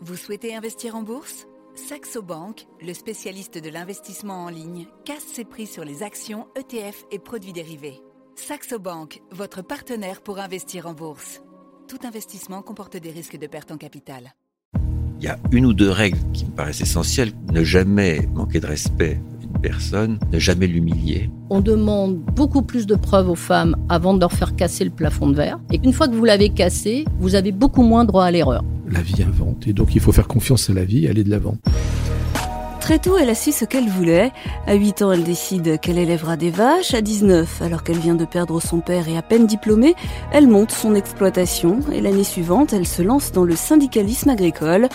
Vous souhaitez investir en bourse? Saxo Bank, le spécialiste de l'investissement en ligne, casse ses prix sur les actions, ETF et produits dérivés. Saxo Bank, votre partenaire pour investir en bourse. Tout investissement comporte des risques de perte en capital. Il y a une ou deux règles qui me paraissent essentielles. Ne jamais manquer de respect à une personne, ne jamais l'humilier. On demande beaucoup plus de preuves aux femmes avant de leur faire casser le plafond de verre. Et une fois que vous l'avez cassé, vous avez beaucoup moins droit à l'erreur. La vie invente. Et donc il faut faire confiance à la vie, aller de l'avant. Très tôt, elle a su ce qu'elle voulait. À 8 ans, elle décide qu'elle élèvera des vaches. À 19, alors qu'elle vient de perdre son père et à peine diplômée, elle monte son exploitation. Et l'année suivante, elle se lance dans le syndicalisme agricole.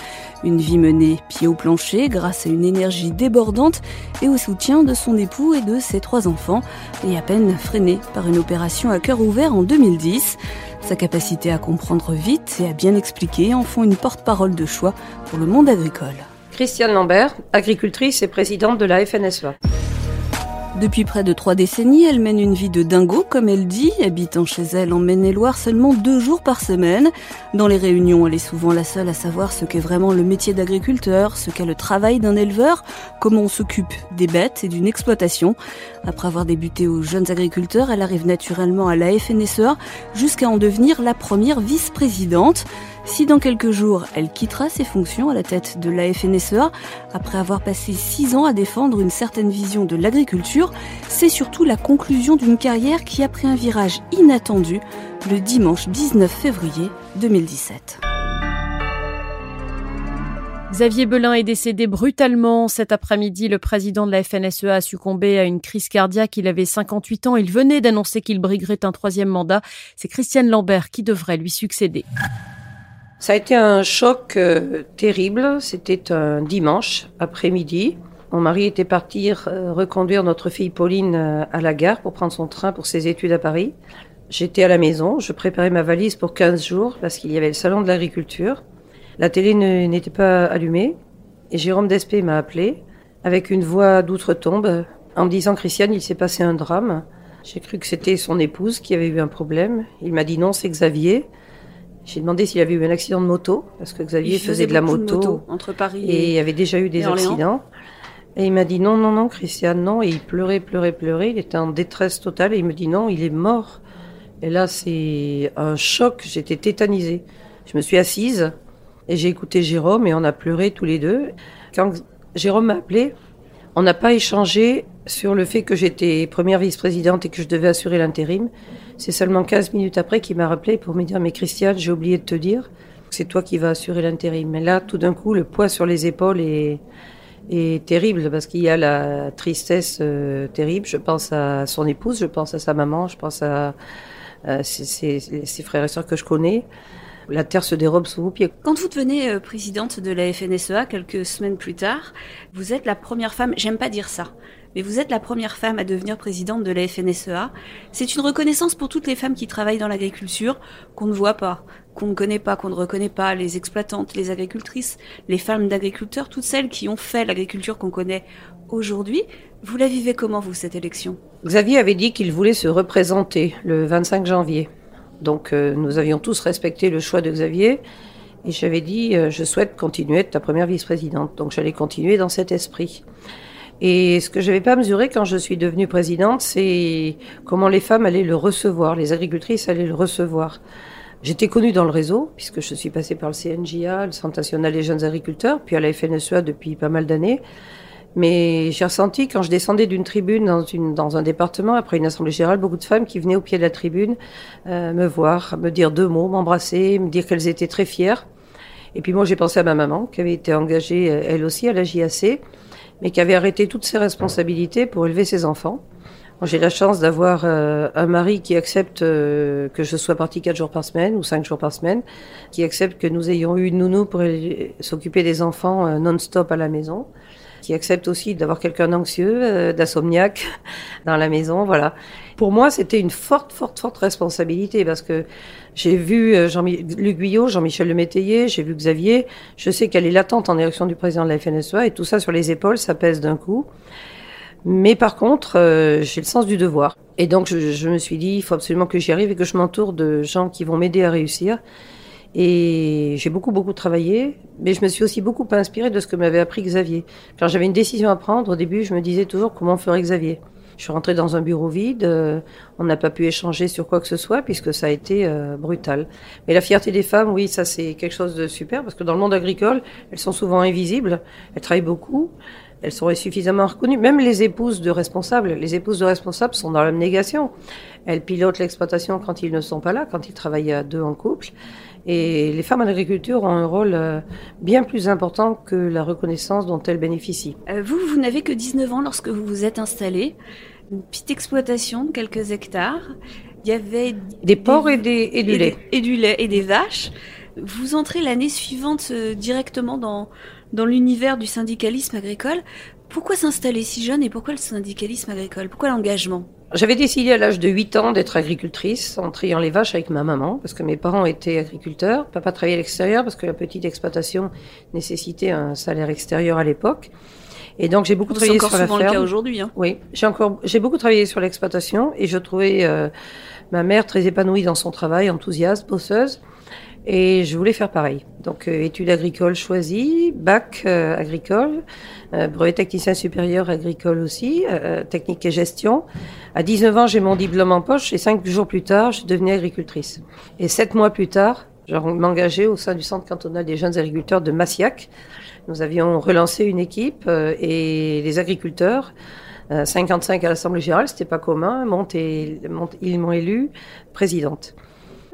Une vie menée pied au plancher grâce à une énergie débordante et au soutien de son époux et de ses trois enfants. Et à peine freinée par une opération à cœur ouvert en 2010. Sa capacité à comprendre vite et à bien expliquer en font une porte-parole de choix pour le monde agricole. Christiane Lambert, agricultrice et présidente de la FNSEA. Depuis près de trois décennies, elle mène une vie de dingo, comme elle dit, habitant chez elle en Maine-et-Loire seulement deux jours par semaine. Dans les réunions, elle est souvent la seule à savoir ce qu'est vraiment le métier d'agriculteur, ce qu'est le travail d'un éleveur, comment on s'occupe des bêtes et d'une exploitation. Après avoir débuté aux jeunes agriculteurs, elle arrive naturellement à la FNSEA jusqu'à en devenir la première vice-présidente. Si dans quelques jours, elle quittera ses fonctions à la tête de la FNSEA, après avoir passé six ans à défendre une certaine vision de l'agriculture, c'est surtout la conclusion d'une carrière qui a pris un virage inattendu le dimanche 19 février 2017. Xavier Belin est décédé brutalement cet après-midi. Le président de la FNSEA a succombé à une crise cardiaque. Il avait 58 ans. Il venait d'annoncer qu'il briguerait un troisième mandat. C'est Christiane Lambert qui devrait lui succéder. Ça a été un choc euh, terrible. C'était un dimanche après-midi. Mon mari était parti euh, reconduire notre fille Pauline euh, à la gare pour prendre son train pour ses études à Paris. J'étais à la maison, je préparais ma valise pour 15 jours parce qu'il y avait le salon de l'agriculture. La télé n'était pas allumée et Jérôme Despé m'a appelé avec une voix d'outre-tombe en me disant Christiane, il s'est passé un drame. J'ai cru que c'était son épouse qui avait eu un problème. Il m'a dit non, c'est Xavier. J'ai demandé s'il avait eu un accident de moto, parce que Xavier faisait, de la moto, entre Paris et, il y avait déjà eu des accidents. Et il m'a dit non, non, non, Christiane, non. Et il pleurait, pleurait, pleurait. Il était en détresse totale. Et il me dit non, il est mort. Et là, c'est un choc. J'étais tétanisée. Je me suis assise et j'ai écouté Jérôme et on a pleuré tous les deux. Quand Jérôme m'a appelé, on n'a pas échangé sur le fait que j'étais première vice-présidente et que je devais assurer l'intérim. C'est seulement 15 minutes après qu'il m'a rappelé pour me dire Mais Christiane, j'ai oublié de te dire, c'est toi qui vas assurer l'intérim. Mais là, tout d'un coup, le poids sur les épaules est, est terrible parce qu'il y a la tristesse euh, terrible. Je pense à son épouse, je pense à sa maman, je pense à, ses, frères et sœurs que je connais. La terre se dérobe sous vos pieds. Quand vous devenez euh, présidente de la FNSEA quelques semaines plus tard, vous êtes la première femme, j'aime pas dire ça, mais vous êtes la première femme à devenir présidente de la FNSEA. C'est une reconnaissance pour toutes les femmes qui travaillent dans l'agriculture, qu'on ne voit pas, qu'on ne connaît pas, qu'on ne reconnaît pas, les exploitantes, les agricultrices, les femmes d'agriculteurs, toutes celles qui ont fait l'agriculture qu'on connaît aujourd'hui. Vous la vivez comment, vous, cette élection? Xavier avait dit qu'il voulait se représenter le 25 janvier. Donc euh, nous avions tous respecté le choix de Xavier. Et j'avais dit, euh, je souhaite continuer être ta première vice-présidente. Donc j'allais continuer dans cet esprit. Et ce que je n'avais pas mesuré quand je suis devenue présidente, c'est comment les femmes allaient le recevoir, les agricultrices allaient le recevoir. J'étais connue dans le réseau, puisque je suis passée par le CNJA, le Centre national des jeunes agriculteurs, puis à la FNSEA depuis pas mal d'années. Mais j'ai ressenti, quand je descendais d'une tribune dans, un département, après une assemblée générale, beaucoup de femmes qui venaient au pied de la tribune euh, me voir, me dire deux mots, m'embrasser, me dire qu'elles étaient très fières. Et puis moi, j'ai pensé à ma maman, qui avait été engagée, elle aussi, à la JAC mais qui avait arrêté toutes ses responsabilités pour élever ses enfants. J'ai la chance d'avoir euh, un mari qui accepte euh, que je sois partie quatre jours par semaine ou cinq jours par semaine, qui accepte que nous ayons eu une nounou pour s'occuper des enfants euh, non-stop à la maison, qui accepte aussi d'avoir quelqu'un d'anxieux, d'assomniaque dans la maison, voilà. Pour moi, c'était une forte, forte, forte responsabilité parce que j'ai vu euh, Jean-Luc Guyot, Jean-Michel Le Métayer, j'ai vu Xavier. Je sais qu'elle est latente en élection du président de la FNSEA et tout ça sur les épaules, ça pèse d'un coup. Mais par contre, euh, j'ai le sens du devoir. Et donc, je, je me suis dit, il faut absolument que j'y arrive et que je m'entoure de gens qui vont m'aider à réussir. Et j'ai beaucoup, beaucoup travaillé, mais je me suis aussi beaucoup inspirée de ce que m'avait appris Xavier. Quand j'avais une décision à prendre, au début, je me disais toujours comment ferait Xavier. Je suis rentrée dans un bureau vide, euh, on n'a pas pu échanger sur quoi que ce soit puisque ça a été euh, brutal. Mais la fierté des femmes, oui, ça c'est quelque chose de super parce que dans le monde agricole, elles sont souvent invisibles, elles travaillent beaucoup, elles sont suffisamment reconnues. Même les épouses de responsables, les épouses de responsables sont dans l'abnégation. Elles pilotent l'exploitation quand ils ne sont pas là, quand ils travaillent à deux en couple. Et les femmes en agriculture ont un rôle euh, bien plus important que la reconnaissance dont elles bénéficient. Euh, vous, vous n'avez que 19 ans lorsque vous vous êtes installé. Une petite exploitation de quelques hectares. Il y avait des porcs et, des, et du lait. et du lait et des vaches. Vous entrez l'année suivante euh, directement dans, dans l'univers du syndicalisme agricole. Pourquoi s'installer si jeune et pourquoi le syndicalisme agricole? Pourquoi l'engagement? J'avais décidé à l'âge de 8 ans d'être agricultrice en triant les vaches avec ma maman parce que mes parents étaient agriculteurs. Papa travaillait à l'extérieur parce que la petite exploitation nécessitait un salaire extérieur à l'époque. Et donc j'ai beaucoup travaillé sur la ferme. C'est encore le cas aujourd'hui. Hein. Oui, j'ai encore j'ai beaucoup travaillé sur l'exploitation et je trouvais euh, ma mère très épanouie dans son travail, enthousiaste, bosseuse. Et je voulais faire pareil. Donc, euh, études agricoles choisies, bac euh, agricole, euh, brevet technicien supérieur agricole aussi, technique et gestion. À 19 ans, j'ai mon diplôme en poche et cinq jours plus tard, je devenais agricultrice. Et sept mois plus tard, je m'engageais au sein du Centre cantonal des jeunes agriculteurs de Massiac. Nous avions relancé une équipe et les agriculteurs 55 à l'Assemblée générale, c'était pas commun. ils m'ont élu présidente.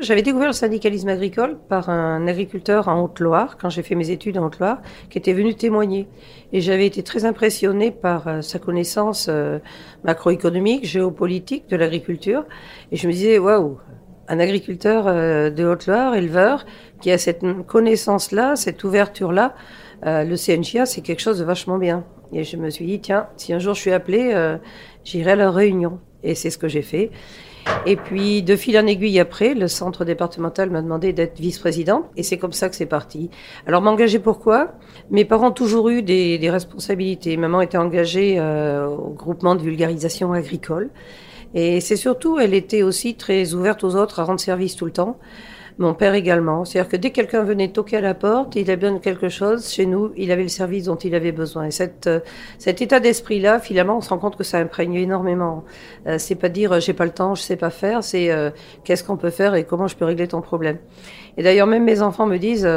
J'avais découvert le syndicalisme agricole par un agriculteur en Haute-Loire, quand j'ai fait mes études en Haute-Loire, qui était venu témoigner. Et j'avais été très impressionnée par euh, sa connaissance euh, macroéconomique, géopolitique de l'agriculture. Et je me disais, waouh, un agriculteur euh, de Haute-Loire, éleveur, qui a cette connaissance-là, cette ouverture-là, le CNJA, c'est quelque chose de vachement bien. Et je me suis dit, tiens, si un jour je suis appelée, j'irai à la réunion. Et c'est ce que j'ai fait. Et puis, de fil en aiguille après, le centre départemental m'a demandé d'être vice-président. Et c'est comme ça que c'est parti. Alors, m'engager pourquoi? Mes parents ont toujours eu des, des responsabilités. Maman était engagée euh, au groupement de vulgarisation agricole. Et c'est surtout, elle était aussi très ouverte aux autres à rendre service tout le temps. Mon père également. C'est-à-dire que dès que quelqu'un venait toquer à la porte, il avait besoin de quelque chose, chez nous, il avait le service dont il avait besoin. Et euh, cet état d'esprit-là, finalement, on se rend compte que ça imprègne énormément. Euh, c'est pas dire euh, j'ai pas le temps, je sais pas faire, c'est qu'est-ce qu'on peut faire et comment je peux régler ton problème? Et d'ailleurs, même mes enfants me disent,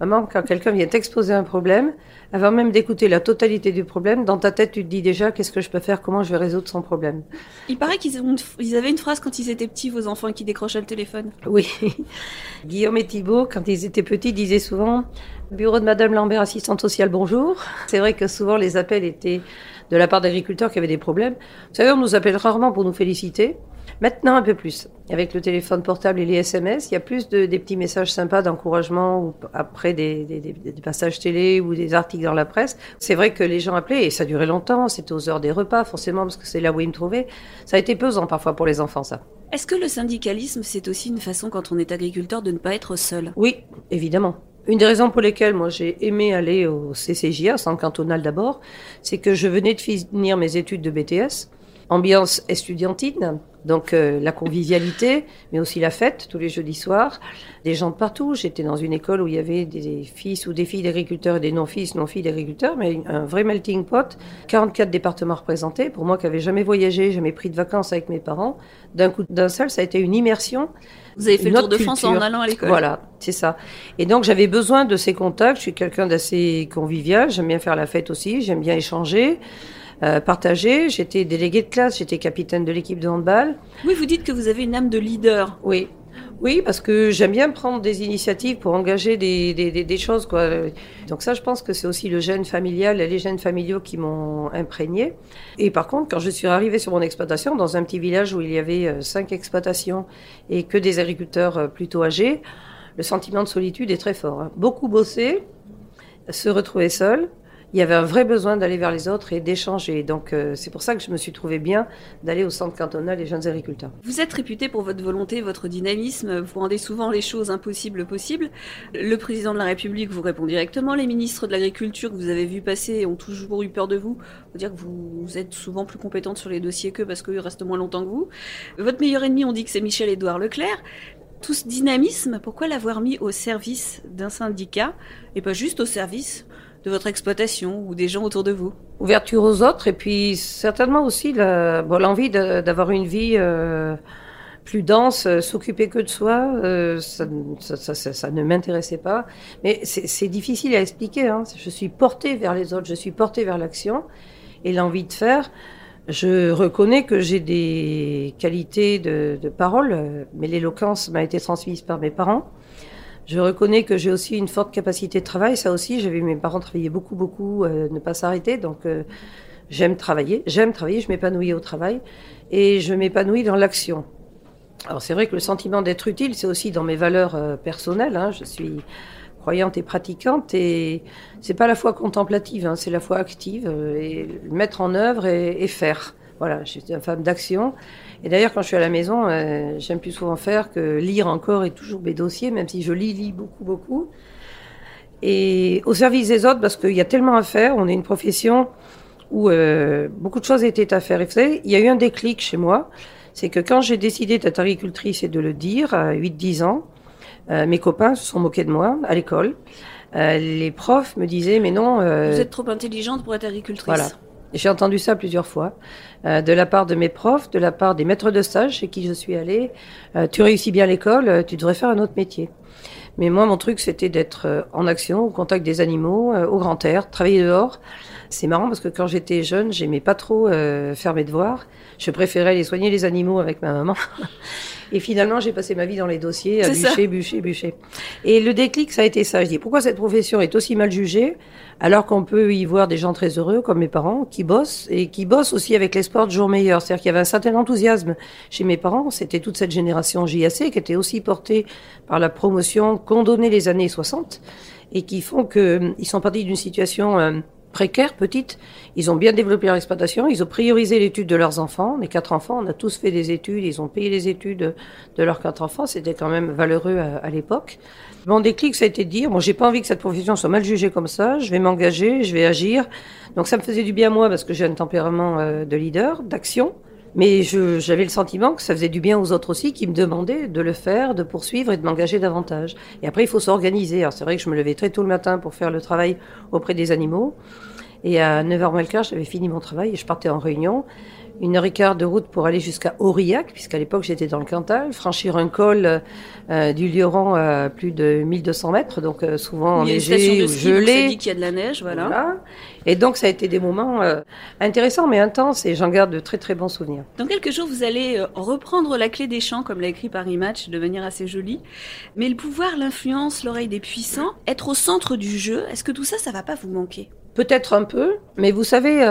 maman, quand quelqu'un vient t'exposer un problème, avant même d'écouter la totalité du problème, dans ta tête, tu te dis déjà qu'est-ce que je peux faire, comment je vais résoudre son problème. Il paraît qu'ils ils avaient une phrase quand ils étaient petits, vos enfants, qui décrochaient le téléphone. Oui. Guillaume et Thibault, quand ils étaient petits, disaient souvent Bureau de Madame Lambert, assistante sociale, bonjour. C'est vrai que souvent les appels étaient de la part d'agriculteurs qui avaient des problèmes. Vous savez, on nous appelle rarement pour nous féliciter. Maintenant, un peu plus. Avec le téléphone portable et les SMS, il y a plus de, des petits messages sympas d'encouragement ou après des, des, des, passages télé ou des articles dans la presse. C'est vrai que les gens appelaient et ça durait longtemps. C'était aux heures des repas, forcément, parce que c'est là où ils me trouvaient. Ça a été pesant parfois pour les enfants, ça. Est-ce que le syndicalisme, c'est aussi une façon, quand on est agriculteur, de ne pas être seul? Oui, évidemment. Une des raisons pour lesquelles moi j'ai aimé aller au CCJA, Centre cantonal d'abord, c'est que je venais de finir mes études de BTS, ambiance estudiantine, donc euh, la convivialité, mais aussi la fête tous les jeudis soirs, des gens de partout. J'étais dans une école où il y avait des fils ou des filles d'agriculteurs et des non-fils, non-filles d'agriculteurs, mais un vrai melting pot. 44 départements représentés. Pour moi qui n'avais jamais voyagé, jamais pris de vacances avec mes parents, d'un coup d'un seul, ça a été une immersion. Vous avez fait le tour de France en allant à l'école. Voilà, c'est ça. Et donc j'avais besoin de ces contacts. Je suis quelqu'un d'assez convivial. J'aime bien faire la fête aussi. J'aime bien échanger. Euh, partager. J'étais déléguée de classe, j'étais capitaine de l'équipe de handball. Oui, vous dites que vous avez une âme de leader. Oui. Oui, parce que j'aime bien prendre des initiatives pour engager des, des, des, choses. Quoi. Donc ça, je pense que c'est aussi le gène familial, les gènes familiaux qui m'ont imprégné. Et par contre, quand je suis arrivée sur mon exploitation, dans un petit village où il y avait euh, cinq exploitations et que des agriculteurs euh, plutôt âgés, le sentiment de solitude est très fort. Hein. Beaucoup bosser, se retrouver seul, il y avait un vrai besoin d'aller vers les autres et d'échanger. Donc euh, c'est pour ça que je me suis trouvé bien d'aller au centre cantonal des jeunes agriculteurs. Vous êtes réputé pour votre volonté, votre dynamisme. Vous rendez souvent les choses impossibles possibles. Le président de la République vous répond directement. Les ministres de l'Agriculture que vous avez vu passer ont toujours eu peur de vous. Faut dire que vous êtes souvent plus compétente sur les dossiers qu'eux parce qu'ils restent moins longtemps que vous. Votre meilleur ennemi, on dit que c'est Michel-Édouard Leclerc tout ce dynamisme, pourquoi l'avoir mis au service d'un syndicat et pas juste au service de votre exploitation ou des gens autour de vous Ouverture aux autres et puis certainement aussi l'envie d'avoir une vie euh, plus dense, euh, s'occuper que de soi, euh, ça, ne m'intéressait pas. Mais c'est difficile à expliquer. Hein. Je suis portée vers les autres, je suis portée vers l'action et l'envie de faire. Je reconnais que j'ai des qualités de parole, mais l'éloquence m'a été transmise par mes parents. Je reconnais que j'ai aussi une forte capacité de travail. Ça aussi, j'ai vu mes parents travailler beaucoup, beaucoup, euh, ne pas s'arrêter. Donc, euh, j'aime travailler. J'aime travailler. Je m'épanouis au travail et je m'épanouis dans l'action. Alors, c'est vrai que le sentiment d'être utile, c'est aussi dans mes valeurs euh, personnelles. Hein. Je suis croyante et pratiquante et c'est pas la foi contemplative, hein, c'est la foi active et mettre en œuvre et, et faire. Voilà, je suis une femme d'action et d'ailleurs, quand je suis à la maison, euh, j'aime plus souvent faire que lire encore et toujours mes dossiers, même si je lis, lis beaucoup, beaucoup. Et au service des autres, parce qu'il y a tellement à faire, on est une profession où euh, beaucoup de choses étaient à faire. Et vous savez, il y a eu un déclic chez moi, c'est que quand j'ai décidé d'être agricultrice et de le dire à 8-10 ans, euh, mes copains se sont moqués de moi à l'école. les profs me disaient, mais non... Vous êtes trop intelligente pour être agricultrice. Voilà. J'ai entendu ça plusieurs fois, euh, de la part de mes profs, de la part des maîtres de stage chez qui je suis allée. Euh, tu réussis bien l'école, euh, tu devrais faire un autre métier. Mais moi, mon truc, c'était d'être en action, au contact des animaux, au grand air, travailler dehors. C'est marrant parce que quand j'étais jeune, j'aimais pas trop faire mes devoirs. Je préférais les soigner les animaux avec ma maman. Et finalement, j'ai passé ma vie dans les dossiers, à bûcher, bûcher, bûcher. Et le déclic, ça a été ça. Je dis, pourquoi cette profession est aussi mal jugée, alors qu'on peut y voir des gens très heureux, comme mes parents, qui bossent, et qui bossent aussi avec l'espoir de jours meilleurs. C'est-à-dire qu'il y avait un certain enthousiasme chez mes parents. C'était toute cette génération JAC qui était aussi portée par la promotion qu'ont donné les années 60, et qui font qu'ils sont partis d'une situation euh, précaires, petites. Ils ont bien développé leur exploitation. Ils ont priorisé l'étude de leurs enfants. Les quatre enfants, on a tous fait des études. Ils ont payé les études de leurs quatre enfants. C'était quand même valeureux à, l'époque. Mon déclic, ça a été de dire, moi, j'ai pas envie que cette profession soit mal jugée comme ça. Je vais m'engager, je vais agir. Donc, ça me faisait du bien moi parce que j'ai un tempérament euh, de leader, d'action. Mais j'avais le sentiment que ça faisait du bien aux autres aussi qui me demandaient de le faire, de poursuivre et de m'engager davantage. Et après, il faut s'organiser. Alors c'est vrai que je me levais très tôt le matin pour faire le travail auprès des animaux. Et à 9h moins le quart, j'avais fini mon travail et je partais en réunion une heure et quart de route pour aller jusqu'à Aurillac, puisqu'à l'époque j'étais dans le Cantal, franchir un col euh, du Lioran à plus de 1200 mètres, donc euh, souvent enneigé ou gelé. dit qu'il y a de la neige, voilà. Et donc ça a été des moments euh, intéressants mais intenses et j'en garde de très très bons souvenirs. Dans quelques jours, vous allez reprendre la clé des champs, comme l'a écrit Paris Match, devenir assez joli. Mais le pouvoir, l'influence, l'oreille des puissants, être au centre du jeu, est-ce que tout ça, ça va pas vous manquer? Peut-être un peu, mais vous savez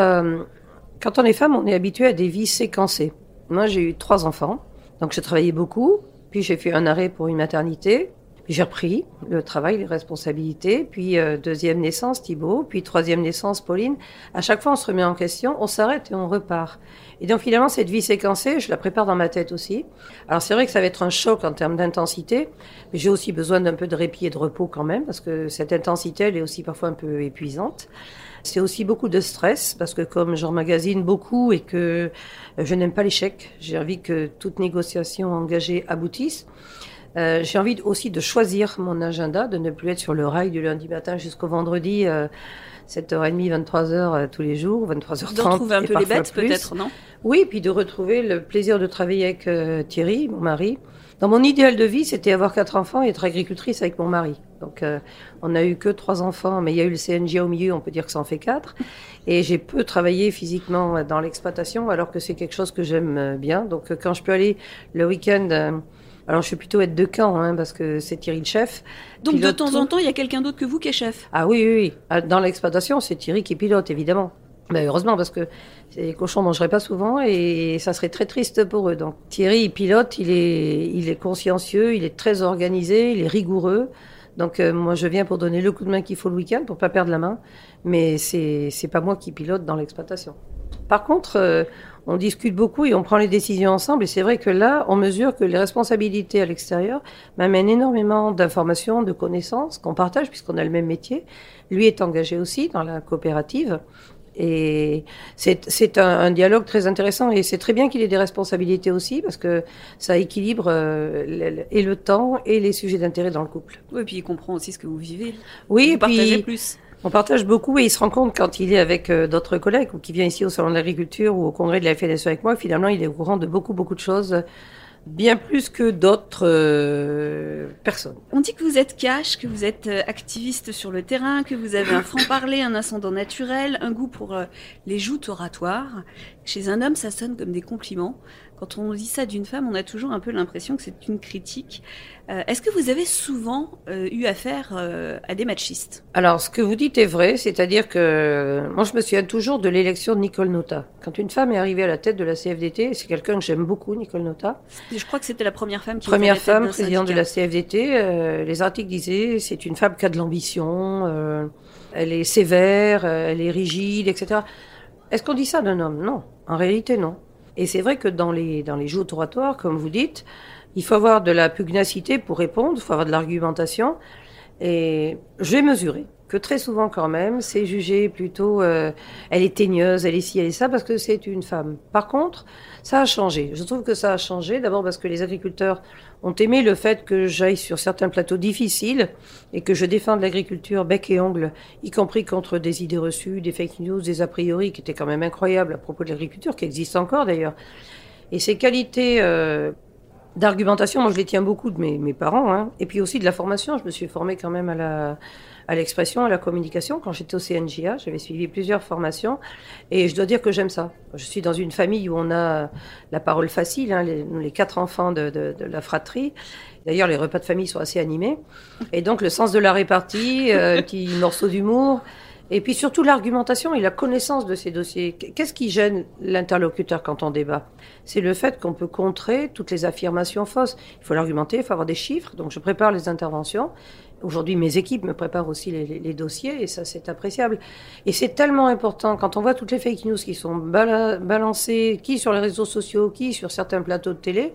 quand on est femme, on est habitué à des vies séquencées. Moi, j'ai eu trois enfants, donc j'ai travaillé beaucoup, puis j'ai fait un arrêt pour une maternité, j'ai repris le travail, les responsabilités, puis euh, deuxième naissance, Thibault, puis troisième naissance, Pauline. À chaque fois, on se remet en question, on s'arrête et on repart. Et donc finalement, cette vie séquencée, je la prépare dans ma tête aussi. Alors c'est vrai que ça va être un choc en termes d'intensité, mais j'ai aussi besoin d'un peu de répit et de repos quand même, parce que cette intensité, elle est aussi parfois un peu épuisante. C'est aussi beaucoup de stress parce que comme j'emmagasine beaucoup et que je n'aime pas l'échec, j'ai envie que toute négociation engagée aboutisse. Euh, j'ai envie aussi de choisir mon agenda, de ne plus être sur le rail du lundi matin jusqu'au vendredi, 7h30, 23h euh, tous les jours, 23h30. De retrouver un peu les bêtes peut-être, non? Oui, puis de retrouver le plaisir de travailler avec euh, Thierry, mon mari. Dans mon idéal de vie, c'était avoir quatre enfants et être agricultrice avec mon mari. Donc, euh, on n'a eu que trois enfants, mais il y a eu le CNG au milieu, on peut dire que ça en fait quatre. Et j'ai peu travaillé physiquement dans l'exploitation, alors que c'est quelque chose que j'aime euh, bien. Donc, euh, quand je peux aller le week-end, alors je suis plutôt être de camp, hein, parce que c'est Thierry le chef. Donc, de temps en temps, il y a quelqu'un d'autre que vous qui est chef? Ah oui, oui, oui. Dans l'exploitation, c'est Thierry qui pilote, évidemment. Mais heureusement, parce que les cochons mangeraient pas souvent et ça serait très triste pour eux. Donc Thierry, il pilote, il est, il est consciencieux, il est très organisé, il est rigoureux. Donc euh, moi je viens pour donner le coup de main qu'il faut le week-end pour pas perdre la main, mais c'est c'est pas moi qui pilote dans l'exploitation. Par contre, euh, on discute beaucoup et on prend les décisions ensemble et c'est vrai que là, on mesure que les responsabilités à l'extérieur m'amènent énormément d'informations, de connaissances qu'on partage puisqu'on a le même métier. Lui est engagé aussi dans la coopérative Et c'est un, un, dialogue très intéressant et c'est très bien qu'il ait des responsabilités aussi parce que ça équilibre euh, et le temps et les sujets d'intérêt dans le couple. Oui, et puis il comprend aussi ce que vous vivez. Oui, vous et partagez plus. On partage beaucoup et il se rend compte quand il est avec euh, d'autres collègues ou qui vient ici au Salon de l'Agriculture ou au congrès de la FNSE avec moi, finalement il est au courant de beaucoup beaucoup de choses bien plus que d'autres euh, personnes. On dit que vous êtes cash, que vous êtes euh, activiste sur le terrain, que vous avez un franc-parler, un ascendant naturel, un goût pour les joutes oratoires. Chez un homme, ça sonne comme des compliments. Quand on dit ça d'une femme, on a toujours un peu l'impression que c'est une critique. Euh, Est-ce que vous avez souvent euh, eu affaire euh, à des machistes? Alors, ce que vous dites est vrai, c'est-à-dire que moi, je me souviens toujours de l'élection de Nicole Nota. Quand une femme est arrivée à la tête de la CFDT, c'est quelqu'un que j'aime beaucoup, Nicole Nota. Je crois que c'était la première femme qui Première était à la femme présidente de la CFDT. les articles disaient c'est une femme qui a de l'ambition, elle est sévère, elle est rigide, etc. Est-ce qu'on dit ça d'un homme? Non, en réalité non. Et c'est vrai que dans les, dans les jeux oratoires, comme vous dites, il faut avoir de la pugnacité pour répondre, il faut avoir de l'argumentation. Et j'ai mesuré que très souvent quand même, c'est jugé plutôt, euh, elle est teigneuse, elle est ci, elle est ça, parce que c'est une femme. Par contre, ça a changé. Je trouve que ça a changé, d'abord parce que les agriculteurs ont aimé le fait que j'aille sur certains plateaux difficiles et que je défende l'agriculture bec et ongle, y compris contre des idées reçues, des fake news, des a priori qui étaient quand même incroyables à propos de l'agriculture, qui existent encore d'ailleurs. Et ces qualités euh, d'argumentation, moi je les tiens beaucoup de mes, parents, hein, et puis aussi de la formation. Je me suis formée quand même à la à l'expression, à la communication. Quand j'étais au CNJA, j'avais suivi plusieurs formations et je dois dire que j'aime ça. Je suis dans une famille où on a la parole facile, hein, les, quatre enfants de, de, de la fratrie. D'ailleurs, les repas de famille sont assez animés. Et donc, le sens de la répartie, euh, petit morceau d'humour. Et puis surtout l'argumentation et la connaissance de ces dossiers. Qu'est-ce qui gêne l'interlocuteur quand on débat? C'est le fait qu'on peut contrer toutes les affirmations fausses. Il faut l'argumenter, il faut avoir des chiffres. Donc je prépare les interventions. Aujourd'hui, mes équipes me préparent aussi les, dossiers et ça, c'est appréciable. Et c'est tellement important quand on voit toutes les fake news qui sont bala balancées, qui sur les réseaux sociaux, qui sur certains plateaux de télé.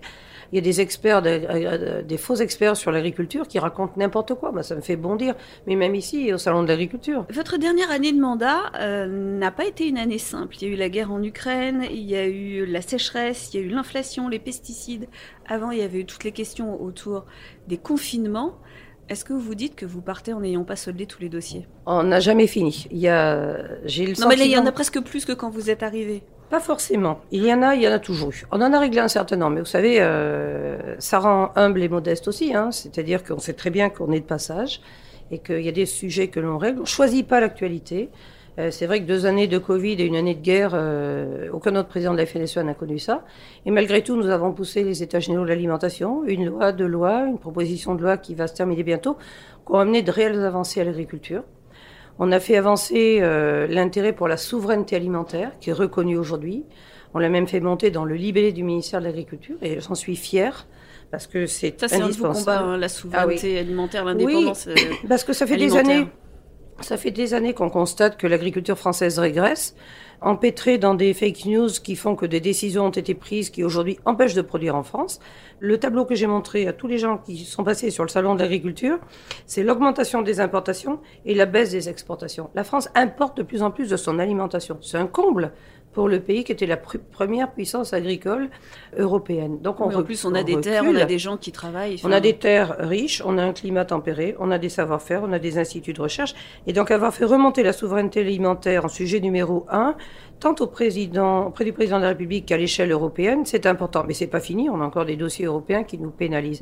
Il y a des experts, des, des faux experts sur l'agriculture qui racontent n'importe quoi. Bah, ça me fait bondir. Mais même ici, au salon de l'agriculture. Votre dernière année de mandat euh, n'a pas été une année simple. Il y a eu la guerre en Ukraine, il y a eu la sécheresse, il y a eu l'inflation, les pesticides. Avant, il y avait eu toutes les questions autour des confinements. Est-ce que vous dites que vous partez en n'ayant pas soldé tous les dossiers On n'a jamais fini. Il y a, j'ai le Non, sentiment... mais là, il y en a presque plus que quand vous êtes arrivé. Pas forcément. Il y en a, il y en a toujours eu. On en a réglé un certain nombre, mais vous savez, euh, ça rend humble et modeste aussi. Hein. C'est-à-dire qu'on sait très bien qu'on est de passage et qu'il y a des sujets que l'on règle. On choisit pas l'actualité. Euh, c'est vrai que deux années de Covid et une année de guerre, euh, aucun autre président de la FNSE n'a connu ça. Et malgré tout, nous avons poussé les États généraux de l'alimentation, une loi, deux lois, une proposition de loi qui va se terminer bientôt, qui ont amené de réelles avancées à l'agriculture. On a fait avancer euh, l'intérêt pour la souveraineté alimentaire, qui est reconnu aujourd'hui. On l'a même fait monter dans le libellé du ministère de l'Agriculture, et j'en suis fière, parce que c'est Ça, un indispensable. combats, hein, la souveraineté alimentaire, l'indépendance. euh, Parce que ça fait des années, ça fait des années qu'on constate que l'agriculture française régresse, empêtrée dans des fake news qui font que des décisions ont été prises qui aujourd'hui empêchent de produire en France. Le tableau que j'ai montré à tous les gens qui sont passés sur le salon de l'agriculture, c'est l'augmentation des importations et la baisse des exportations. La France importe de plus en plus de son alimentation. C'est un comble pour le pays qui était la pr- première puissance agricole européenne. Donc on en plus, on a des terres, on a des gens qui travaillent. On a des terres riches, on a un climat tempéré, on a des savoir-faire, on a des instituts de recherche. Et donc avoir fait remonter la souveraineté alimentaire en sujet numéro un, tant au président, auprès du président de la République qu'à l'échelle européenne, c'est important. Mais c'est pas fini, on a encore des dossiers européens qui nous pénalisent.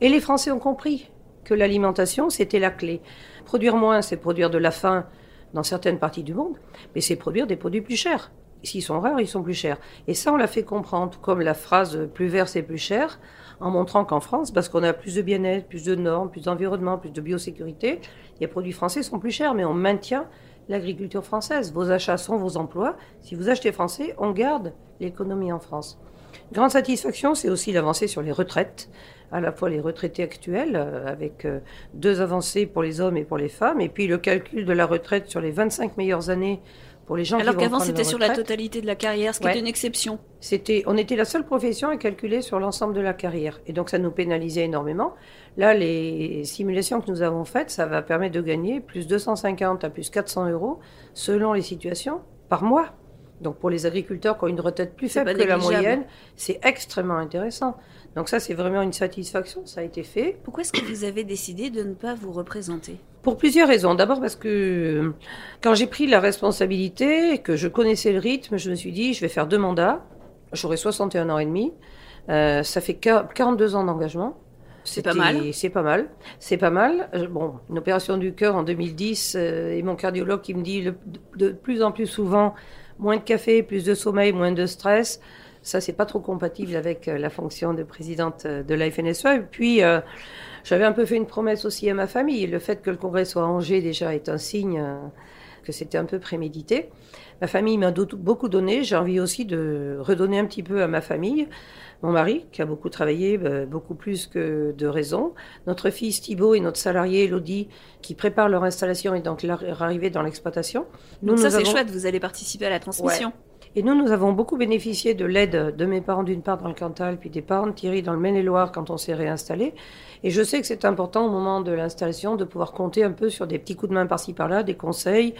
Et les Français ont compris que l'alimentation, c'était la clé. Produire moins, c'est produire de la faim dans certaines parties du monde, mais c'est produire des produits plus chers. S'ils sont rares, ils sont plus chers. Et ça, on l'a fait comprendre, comme la phrase plus vert, c'est plus cher, en montrant qu'en France, parce qu'on a plus de bien-être, plus de normes, plus d'environnement, plus de biosécurité, les produits français sont plus chers, mais on maintient l'agriculture française. Vos achats sont vos emplois. Si vous achetez français, on garde l'économie en France. Grande satisfaction, c'est aussi l'avancée sur les retraites, à la fois les retraités actuels, euh, avec euh, deux avancées pour les hommes et pour les femmes, et puis le calcul de la retraite sur les 25 meilleures années pour les gens Alors qu'avant, c'était sur la totalité de la carrière, ce qui Ouais. était une exception. C'était, on était la seule profession à calculer sur l'ensemble de la carrière. Et donc, ça nous pénalisait énormément. Là, les simulations que nous avons faites, ça va permettre de gagner plus 250 à plus 400 euros selon les situations par mois. Donc pour les agriculteurs qui ont une retraite plus faible que la moyenne, c'est extrêmement intéressant. Donc ça, c'est vraiment une satisfaction, ça a été fait. Pourquoi est-ce que vous avez décidé de ne pas vous représenter? Pour plusieurs raisons. D'abord parce que euh, quand j'ai pris la responsabilité et que je connaissais le rythme, je me suis dit, je vais faire deux mandats. J'aurai 61 ans et demi. Euh, ça fait 42 ans d'engagement. C'est pas mal. C'est pas mal. C'est pas mal. Euh, bon, une opération du cœur en 2010 et mon cardiologue qui me dit de plus en plus souvent moins de café, plus de sommeil, moins de stress. Ça, c'est pas trop compatible avec euh, la fonction de présidente euh, de la FNSE. Et puis, euh, j'avais un peu fait une promesse aussi à ma famille. Le fait que le congrès soit à Angers déjà est un signe que c'était un peu prémédité. Ma famille m'a beaucoup donné. J'ai envie aussi de redonner un petit peu à ma famille. Mon mari, qui a beaucoup travaillé, beaucoup plus que de raison. Notre fils Thibault et notre salarié Elodie, qui préparent leur installation et donc leur arrivée dans l'exploitation. Donc ça, c'est chouette. Vous allez participer à la transmission. Et nous, nous avons beaucoup bénéficié de l'aide de mes parents d'une part dans le Cantal, puis des parents de Thierry dans le Maine-et-Loire quand on s'est réinstallé. Et je sais que c'est important au moment de l'installation de pouvoir compter un peu sur des petits coups de main par-ci par-là, des conseils.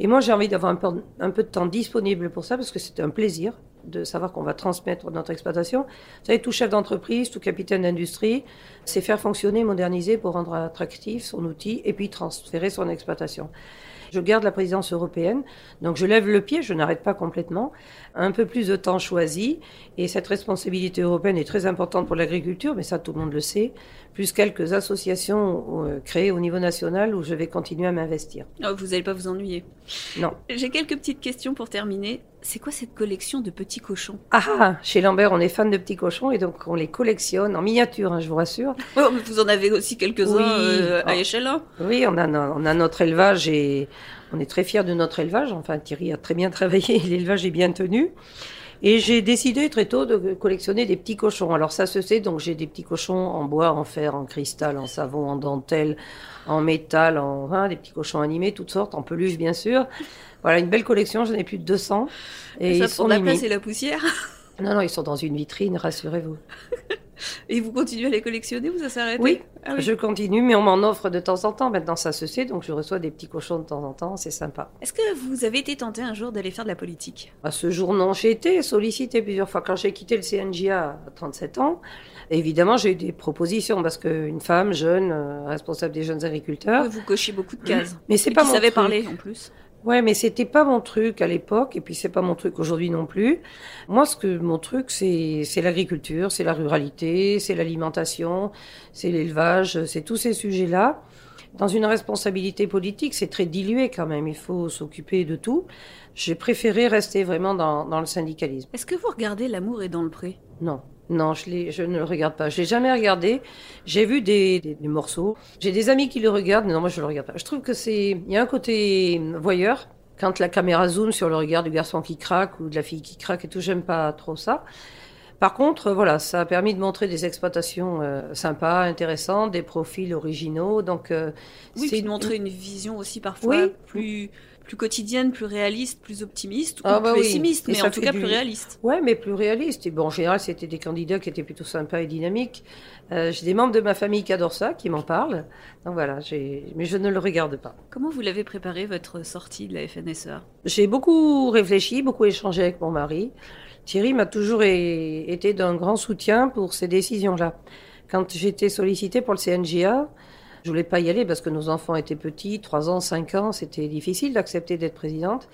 Et moi, j'ai envie d'avoir un peu, un peu de temps disponible pour ça parce que c'est un plaisir de savoir qu'on va transmettre notre exploitation. Vous savez, tout chef d'entreprise, tout capitaine d'industrie, c'est faire fonctionner, moderniser pour rendre attractif son outil et puis transférer son exploitation. Je garde la présidence européenne, donc je lève le pied, je n'arrête pas complètement. Un peu plus de temps choisi, et cette responsabilité européenne est très importante pour l'agriculture, mais ça tout le monde le sait, plus quelques associations euh, créées au niveau national où je vais continuer à m'investir. Oh, vous n'allez pas vous ennuyer Non. J'ai quelques petites questions pour terminer. C'est quoi cette collection de petits cochons? Ah, ah, chez Lambert, on est fan de petits cochons et donc on les collectionne en miniature, hein, je vous rassure. Oh, vous en avez aussi quelques-uns euh, à échelle Oui, on a, on a notre élevage et on est très fiers de notre élevage. Enfin, Thierry a très bien travaillé, l'élevage est bien tenu. Et j'ai décidé très tôt de collectionner des petits cochons. Alors ça se sait, donc j'ai des petits cochons en bois, en fer, en cristal, en savon, en dentelle, en métal, en hein, des petits cochons animés, toutes sortes, en peluche bien sûr. Voilà, une belle collection, j'en ai plus de 200. Et, ça ils prend la place et la poussière? Non, non, ils sont dans une vitrine, rassurez-vous. et vous continuez à les collectionner ou ça s'arrête oui, ah oui, je continue, mais on m'en offre de temps en temps. Maintenant, ça se sait, donc je reçois des petits cochons de temps en temps, c'est sympa. Est-ce que vous avez été tenté un jour d'aller faire de la politique? À ce jour, non. J'ai été sollicité plusieurs fois. Quand j'ai quitté le CNJA à 37 ans, évidemment, j'ai eu des propositions parce qu'une femme jeune, euh, responsable des jeunes agriculteurs. Vous cochez beaucoup de cases. Mais c'est pas mon savait parler en plus. Ouais, mais c'était pas mon truc à l'époque, et puis c'est pas mon truc aujourd'hui non plus. Moi, ce que mon truc, c'est c'est l'agriculture, c'est la ruralité, c'est l'alimentation, c'est l'élevage, c'est tous ces sujets-là. Dans une responsabilité politique, c'est très dilué quand même. Il faut s'occuper de tout. J'ai préféré rester vraiment dans, dans le syndicalisme. Est-ce que vous regardez L'amour est dans le pré? Non. Non, je, je ne le regarde pas. Je l'ai jamais regardé. J'ai vu des, des, morceaux. J'ai des amis qui le regardent, mais non, moi je le regarde pas. Je trouve que c'est, il y a un côté voyeur quand la caméra zoome sur le regard du garçon qui craque ou de la fille qui craque et tout. J'aime pas trop ça. Par contre, voilà, ça a permis de montrer des exploitations euh, sympas, intéressantes, des profils originaux. Donc, euh, oui, c'est de montrer une vision aussi parfois plus plus quotidienne, plus réaliste, plus optimiste, ou ah, bah plus pessimiste, mais en tout cas plus réaliste. Ouais, mais plus réaliste. Et bon, en général, c'était des candidats qui étaient plutôt sympas et dynamiques. Euh, j'ai des membres de ma famille qui adorent ça, qui m'en parlent. Donc voilà, mais je ne le regarde pas. Comment vous l'avez préparé votre sortie de la FNSEA J'ai beaucoup réfléchi, beaucoup échangé avec mon mari. Thierry m'a toujours été d'un grand soutien pour ces décisions-là. Quand j'étais sollicitée pour le CNGA, je voulais pas y aller parce que nos enfants étaient petits, 3 ans, 5 ans, c'était difficile d'accepter d'être présidente.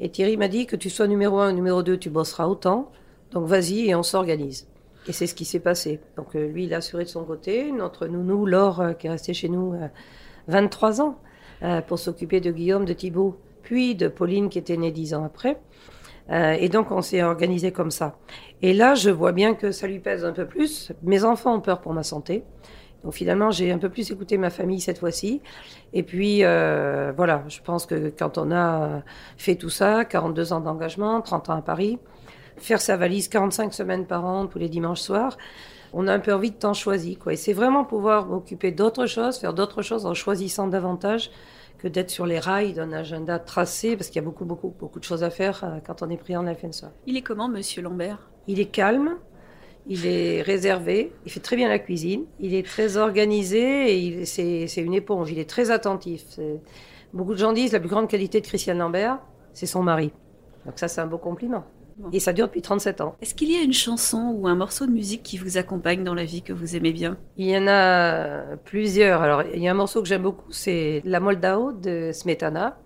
Et Thierry m'a dit que tu sois numéro 1 numéro 2, tu bosseras autant. Donc vas-y et on s'organise. Et c'est ce qui s'est passé. Donc euh, lui, il a assuré de son côté. Notre nounou, Laure, euh, qui est restée chez nous 23 euh, ans, pour s'occuper de Guillaume, de Thibault, puis de Pauline, qui était née 10 ans après. et donc on s'est organisé comme ça. Et là, je vois bien que ça lui pèse un peu plus. Mes enfants ont peur pour ma santé. Donc finalement, j'ai un peu plus écouté ma famille cette fois-ci. Et puis euh, voilà, je pense que quand on a fait tout ça, 42 ans d'engagement, 30 ans à Paris, faire sa valise 45 semaines par an tous les dimanches soirs, on a un peu envie de temps choisi. Quoi. Et c'est vraiment pouvoir m'occuper d'autres choses, faire d'autres choses en choisissant davantage que d'être sur les rails d'un agenda tracé, parce qu'il y a beaucoup, beaucoup, beaucoup de choses à faire euh, quand on est pris en FNSA. Il est comment, Monsieur Lambert? Il est calme, il est réservé, il fait très bien la cuisine, il est très organisé et c'est une éponge, il est très attentif. Beaucoup de gens disent la plus grande qualité de Christiane Lambert, c'est son mari. Donc ça, c'est un beau compliment. Et ça dure depuis 37 ans. Est-ce qu'il y a une chanson ou un morceau de musique qui vous accompagne dans la vie que vous aimez bien? Il y en a plusieurs. Alors, il y a un morceau que j'aime beaucoup, c'est La Moldao de Smetana.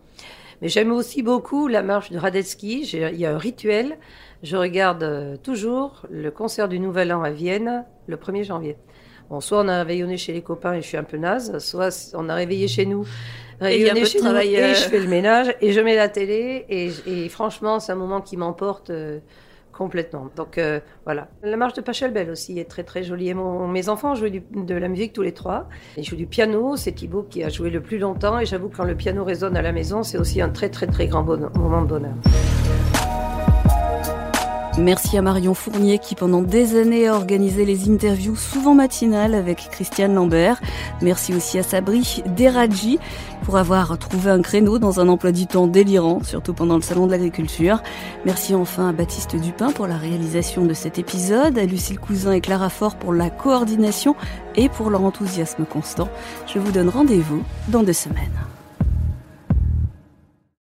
Mais j'aime aussi beaucoup la marche de Radetzky. Il y a un rituel. Je regarde euh, toujours le concert du Nouvel An à Vienne le 1er janvier. Bon, soit on a réveillonné chez les copains et je suis un peu naze, soit on a réveillé chez nous, réveillonné chez nous et euh. je fais le ménage et je mets la télé et, franchement c'est un moment qui m'emporte euh, complètement. Donc voilà. La marche de Pachelbel aussi est très très jolie. Et mes enfants jouent de la musique tous les trois. Ils jouent du piano. C'est Thibaut qui a joué le plus longtemps et j'avoue que quand le piano résonne à la maison, c'est aussi un très très très grand moment de bonheur. Merci à Marion Fournier qui pendant des années a organisé les interviews souvent matinales avec Christiane Lambert. Merci aussi à Sabri Deradji pour avoir trouvé un créneau dans un emploi du temps délirant, surtout pendant le salon de l'agriculture. Merci enfin à Baptiste Dupin pour la réalisation de cet épisode, à Lucille Cousin et Clara Fort pour la coordination et pour leur enthousiasme constant. Je vous donne rendez-vous dans deux semaines.